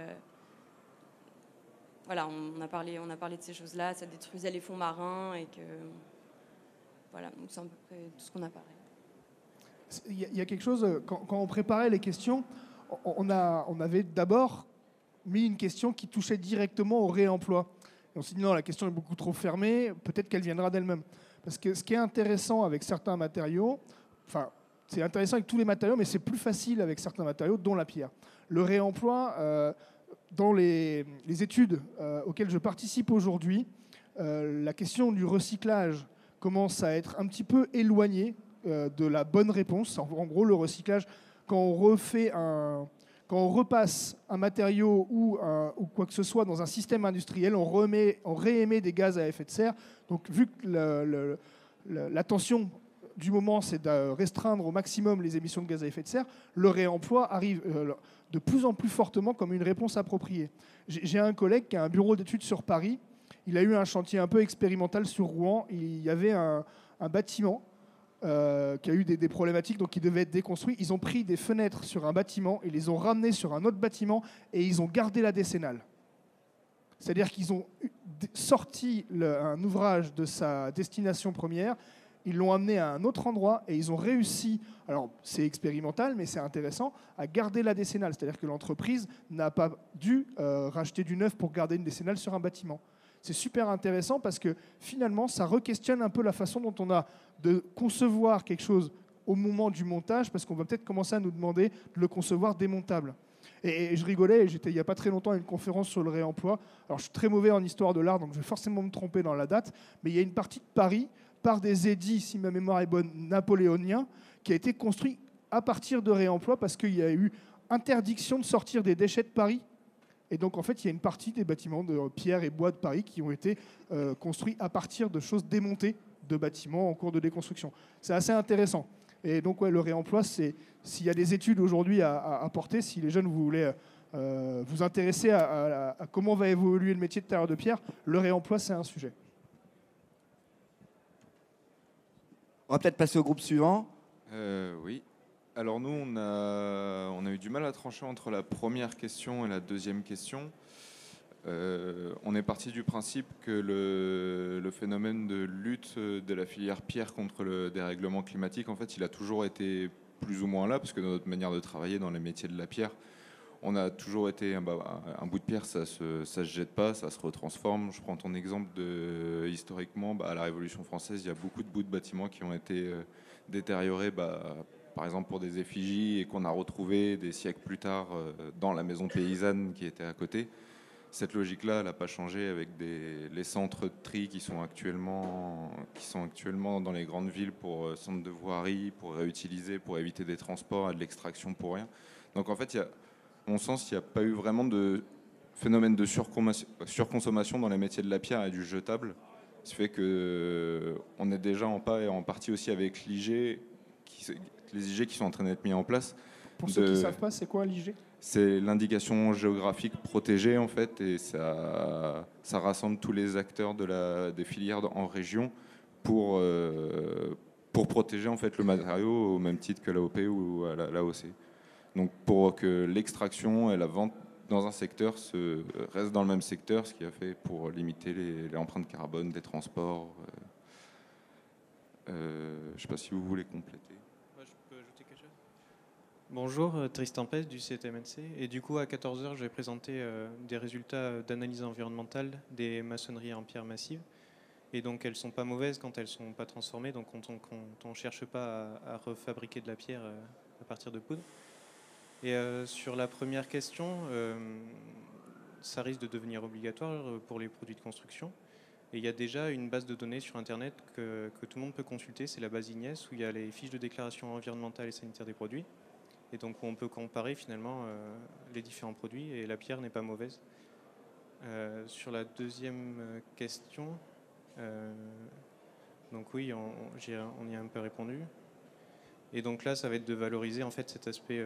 voilà, on a, parlé, on a parlé de ces choses-là, ça détruisait les fonds marins et que. Voilà, c'est à peu près tout ce qu'on a parlé. Il y, a- quelque chose, quand, quand on préparait les questions, on, on a, on avait d'abord mis une question qui touchait directement au réemploi. Et on s'est dit non, la question est beaucoup trop fermée, peut-être qu'elle viendra d'elle-même. Parce que ce qui est intéressant avec certains matériaux, enfin, c'est intéressant avec tous les matériaux, mais c'est plus facile avec certains matériaux, dont la pierre. Le réemploi, euh, dans les, études euh, auxquelles je participe aujourd'hui, euh, la question du recyclage commence à être un petit peu éloignée de la bonne réponse. En gros, le recyclage, quand on refait un, quand on repasse un matériau ou, un- ou quoi que ce soit dans un système industriel, on, remet, on réémet des gaz à effet de serre. Donc, vu que le- le- l'attention du moment, c'est de restreindre au maximum les émissions de gaz à effet de serre, le réemploi arrive euh, de plus en plus fortement comme une réponse appropriée. J'ai un collègue qui a un bureau d'études sur Paris. Il a eu un chantier un peu expérimental sur Rouen. Il y avait un bâtiment euh, qui a eu des, problématiques, donc il devait être déconstruit. Ils ont pris des fenêtres sur un bâtiment, ils les ont ramenées sur un autre bâtiment et ils ont gardé la décennale. C'est-à-dire qu'ils ont sorti un ouvrage de sa destination première, ils l'ont amené à un autre endroit et ils ont réussi, alors c'est expérimental mais c'est intéressant, à garder la décennale. C'est-à-dire que l'entreprise n'a pas dû euh, racheter du neuf pour garder une décennale sur un bâtiment. C'est super intéressant parce que finalement ça re-questionne un peu la façon dont on a de concevoir quelque chose au moment du montage parce qu'on va peut-être commencer à nous demander de le concevoir démontable. Et, je rigolais, j'étais il n'y a pas très longtemps à une conférence sur le réemploi. Alors je suis très mauvais en histoire de l'art, donc je vais forcément me tromper dans la date, mais il y a une partie de Paris, par des édits, si ma mémoire est bonne, napoléoniens, qui a été construit à partir de réemploi parce qu'il y a eu interdiction de sortir des déchets de Paris. Et donc en fait, il y a une partie des bâtiments de pierre et bois de Paris qui ont été euh, construits à partir de choses démontées de bâtiments en cours de déconstruction. C'est assez intéressant. Et donc, ouais, le réemploi, c'est s'il y a des études aujourd'hui à, à, à porter, si les jeunes vous voulez euh, vous intéresser à, à- à comment va évoluer le métier de tailleur de pierre, le réemploi, c'est un sujet. On va peut-être passer au groupe suivant. Euh, oui. Alors nous, on a, eu du mal à trancher entre la première question et la deuxième question. Euh, on est parti du principe que le, phénomène de lutte de la filière pierre contre le dérèglement climatique, en fait, il a toujours été plus ou moins là, parce que dans notre manière de travailler dans les métiers de la pierre, on a toujours été un, bout de pierre, ça se, se jette pas, ça se retransforme. Je prends ton exemple de historiquement, bah, à la Révolution française, il y a beaucoup de bouts de bâtiments qui ont été euh, détériorés, bah, par exemple pour des effigies et qu'on a retrouvés des siècles plus tard euh, dans la maison paysanne qui était à côté. Cette logique-là, elle n'a pas changé avec les centres de tri qui sont, actuellement, dans les grandes villes pour euh, centres de voirie, pour réutiliser, pour éviter des transports et de l'extraction pour rien. Donc en fait, mon sens, il n'y a pas eu vraiment de phénomène de surconsommation dans les métiers de la pierre et du jetable. Ce fait que euh, est déjà en pas et en partie aussi avec l'IG, les IG qui sont en train d'être mis en place. Pour ceux qui ne savent pas, c'est quoi l'IG c'est l'indication géographique protégée en fait et ça, ça rassemble tous les acteurs de la, des filières en région pour, euh, pour protéger en fait le matériau au même titre que l'AOP ou à l'AOC. Donc pour que l'extraction et la vente dans un secteur se restent dans le même secteur, ce qui a fait pour limiter les, les empreintes carbone des transports. Euh, je ne sais pas si vous voulez compléter. Moi, je peux ajouter quelque chose Bonjour, euh, Tristan Pes du CTMNC. Et du coup, à 14h, je vais présenter euh, des résultats d'analyse environnementale des maçonneries en pierre massive. Et donc, elles ne sont pas mauvaises quand elles ne sont pas transformées. Donc, on ne cherche pas à, refabriquer de la pierre à partir de poudre. Et sur la première question, ça risque de devenir obligatoire pour les produits de construction. Et il y a déjà une base de données sur Internet que, que tout le monde peut consulter, c'est la base IGNES, où il y a les fiches de déclaration environnementale et sanitaire des produits. Et donc on peut comparer finalement euh, les différents produits, et la pierre n'est pas mauvaise. Euh, sur la deuxième question, euh, donc oui, on, y a un peu répondu. Et donc là, ça va être de valoriser en fait cet aspect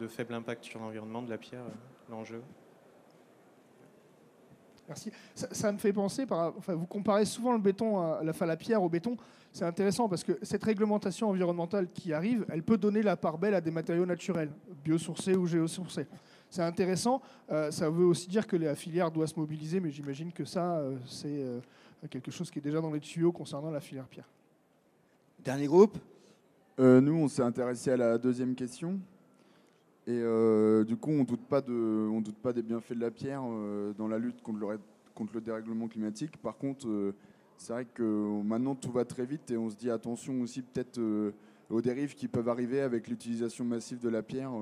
de faible impact sur l'environnement de la pierre, l'enjeu. Merci. Ça, me fait penser, vous comparez souvent le béton, à la pierre au béton. C'est intéressant parce que cette réglementation environnementale qui arrive, elle peut donner la part belle à des matériaux naturels, biosourcés ou géosourcés. C'est intéressant. Euh, ça veut aussi dire que la filière doit se mobiliser, mais j'imagine que ça, euh, c'est euh, quelque chose qui est déjà dans les tuyaux concernant la filière pierre. Dernier groupe? Nous, on s'est intéressé à la deuxième question. Et euh, du coup, on doute pas de, on doute pas des bienfaits de la pierre euh, dans la lutte contre le, contre le dérèglement climatique. Par contre, euh, c'est vrai que maintenant tout va très vite et on se dit attention aussi peut-être aux dérives qui peuvent arriver avec l'utilisation massive de la pierre,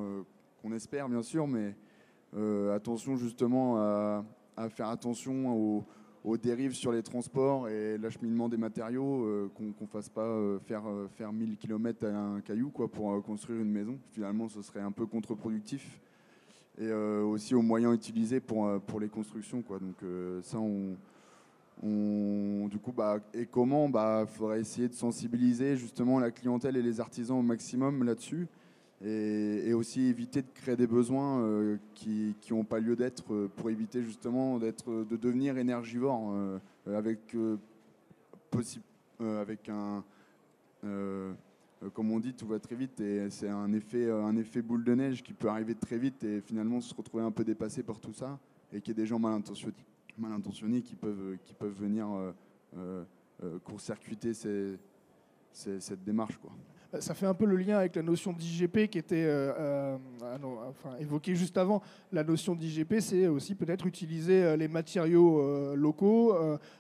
qu'on espère bien sûr, mais attention justement à, faire attention aux, dérives sur les transports et l'acheminement des matériaux, euh, qu'on ne fasse pas euh, faire, euh, faire 1000 km à un caillou quoi, pour construire une maison. Finalement, ce serait un peu contre-productif. Et aussi aux moyens utilisés pour, pour les constructions. Quoi. Donc ça, on, du coup, bah, et comment Il bah, faudrait essayer de sensibiliser justement la clientèle et les artisans au maximum là-dessus. Et, aussi éviter de créer des besoins euh, qui n'ont pas lieu d'être euh, pour éviter justement d'être, de devenir énergivore euh, avec, un comme on dit, tout va très vite et c'est un effet, un effet boule de neige qui peut arriver très vite et finalement se retrouver un peu dépassé par tout ça et qu'il y a des gens mal intentionnés, mal intentionnés qui, peuvent, qui peuvent venir court-circuiter cette démarche. Quoi. Euh, ça fait un peu le lien avec la notion d'IGP qui était euh, euh, ah enfin, évoquée juste avant. La notion d'IGP, c'est aussi peut-être utiliser les matériaux locaux,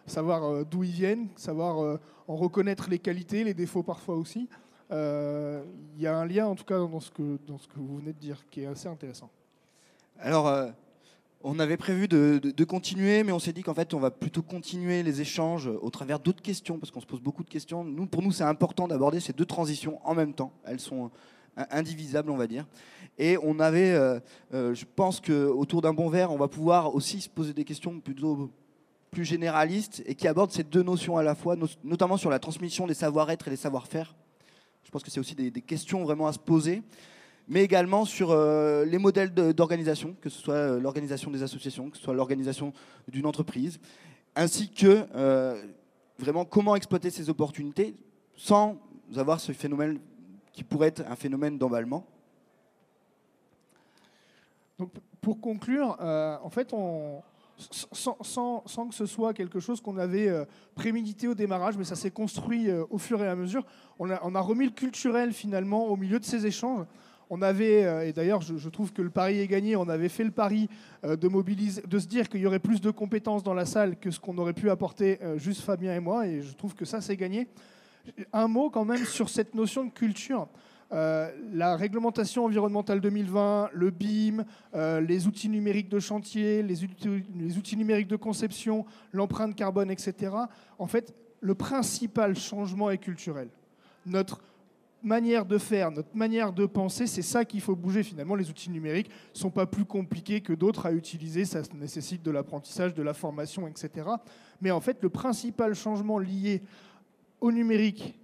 savoir d'où ils viennent, savoir en reconnaître les qualités, les défauts parfois aussi. Il y a un lien en tout cas dans ce, que, dans ce que vous venez de dire qui est assez intéressant. Alors, on avait prévu de, continuer, mais on s'est dit qu'en fait, on va plutôt continuer les échanges au travers d'autres questions, parce qu'on se pose beaucoup de questions. Nous, pour nous, c'est important d'aborder ces deux transitions en même temps. Elles sont indivisibles, on va dire. Et on avait, euh, euh, je pense qu'autour d'un bon verre, on va pouvoir aussi se poser des questions plutôt plus généralistes et qui abordent ces deux notions à la fois, notamment sur la transmission des savoir-être et des savoir-faire. Je pense que c'est aussi des questions vraiment à se poser mais également sur euh, les modèles d'organisation, que ce soit euh, l'organisation des associations, que ce soit l'organisation d'une entreprise, ainsi que euh, vraiment comment exploiter ces opportunités sans avoir ce phénomène qui pourrait être un phénomène d'emballement. Donc, pour conclure, en fait, sans, que ce soit quelque chose qu'on avait prémédité au démarrage, mais ça s'est construit au fur et à mesure. On a, remis le culturel finalement au milieu de ces échanges on avait, euh, et d'ailleurs je, trouve que le pari est gagné, on avait fait le pari euh, de, mobiliser, de se dire qu'il y aurait plus de compétences dans la salle que ce qu'on aurait pu apporter euh, juste Fabien et moi, et je trouve que ça c'est gagné. Un mot quand même sur cette notion de culture. la réglementation environnementale 2020, le BIM, les outils numériques de chantier, les les outils numériques de conception, l'empreinte carbone, etc. En fait, le principal changement est culturel. Notre manière de faire, notre manière de penser, c'est ça qu'il faut bouger finalement. Les outils numériques ne sont pas plus compliqués que d'autres à utiliser, ça nécessite de l'apprentissage, de la formation, etc. Mais en fait, le principal changement lié au numérique,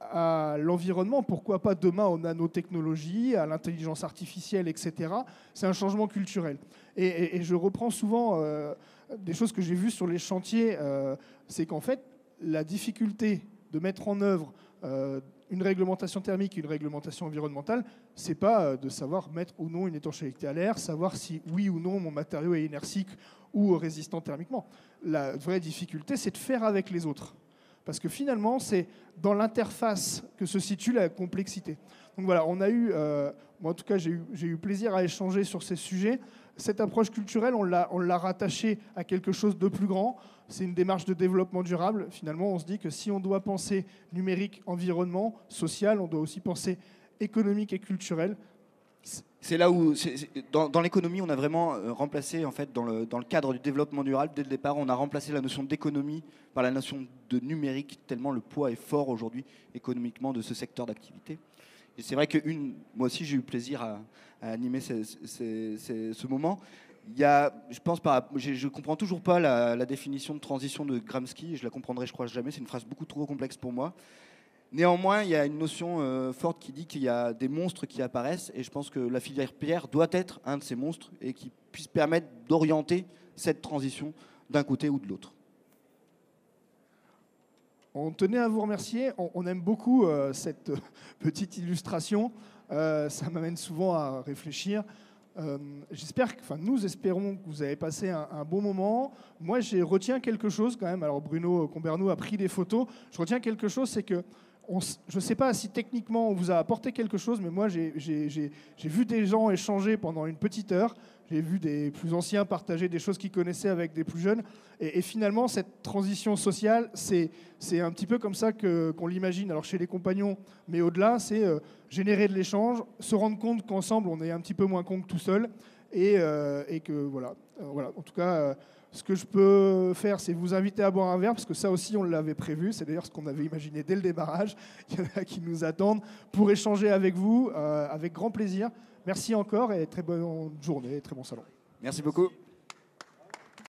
à l'environnement, pourquoi pas demain aux nanotechnologies, à l'intelligence artificielle, etc., c'est un changement culturel. Et, je reprends souvent euh, des choses que j'ai vues sur les chantiers, euh, c'est qu'en fait, la difficulté de mettre en œuvre euh, une réglementation thermique et une réglementation environnementale, c'est pas euh, de savoir mettre ou non une étanchéité à l'air, savoir si oui ou non mon matériau est inertique ou résistant thermiquement. La vraie difficulté, c'est de faire avec les autres. Parce que finalement, c'est dans l'interface que se situe la complexité. Donc voilà, on a eu, euh, moi en tout cas, j'ai eu, j'ai eu plaisir à échanger sur ces sujets. Cette approche culturelle, on l'a, rattachée à quelque chose de plus grand. C'est une démarche de développement durable. Finalement, on se dit que si on doit penser numérique, environnement, social, on doit aussi penser économique et culturel. C'est là où, dans, l'économie, on a vraiment euh, remplacé, en fait, dans le cadre du développement durable, dès le départ, on a remplacé la notion d'économie par la notion de numérique, tellement le poids est fort aujourd'hui économiquement de ce secteur d'activité. C'est vrai que une, moi aussi, j'ai eu plaisir à, animer ce, moment. Il y a, je pense pas, je, comprends toujours pas la, la définition de transition de Gramsci. Je la comprendrai, je crois jamais. C'est une phrase beaucoup trop complexe pour moi. Néanmoins, il y a une notion euh, forte qui dit qu'il y a des monstres qui apparaissent, et je pense que la filière pierre doit être un de ces monstres et qui puisse permettre d'orienter cette transition d'un côté ou de l'autre. On tenait à vous remercier. On, aime beaucoup euh, cette euh, petite illustration. Euh, ça m'amène souvent à réfléchir. J'espère, enfin, nous espérons que vous avez passé un, bon moment. Moi, j'ai retiens quelque chose quand même. Alors, Bruno Combernou a pris des photos. Je retiens quelque chose, c'est que je ne sais pas si techniquement on vous a apporté quelque chose, mais moi, j'ai vu des gens échanger pendant une petite heure. J'ai vu des plus anciens partager des choses qu'ils connaissaient avec des plus jeunes. Et, finalement, cette transition sociale, c'est un petit peu comme ça que- qu'on l'imagine. Alors chez les compagnons, mais au-delà, c'est euh, générer de l'échange, se rendre compte qu'ensemble, on est un petit peu moins con que tout seul. Et, euh, et que voilà. Euh, voilà. En tout cas, ce que je peux faire, c'est vous inviter à boire un verre, parce que ça aussi, on l'avait prévu. C'est d'ailleurs ce qu'on avait imaginé dès le démarrage. Il y en a qui nous attendent pour échanger avec vous, avec grand plaisir. Merci encore et très bonne journée, très bon salon. Merci beaucoup.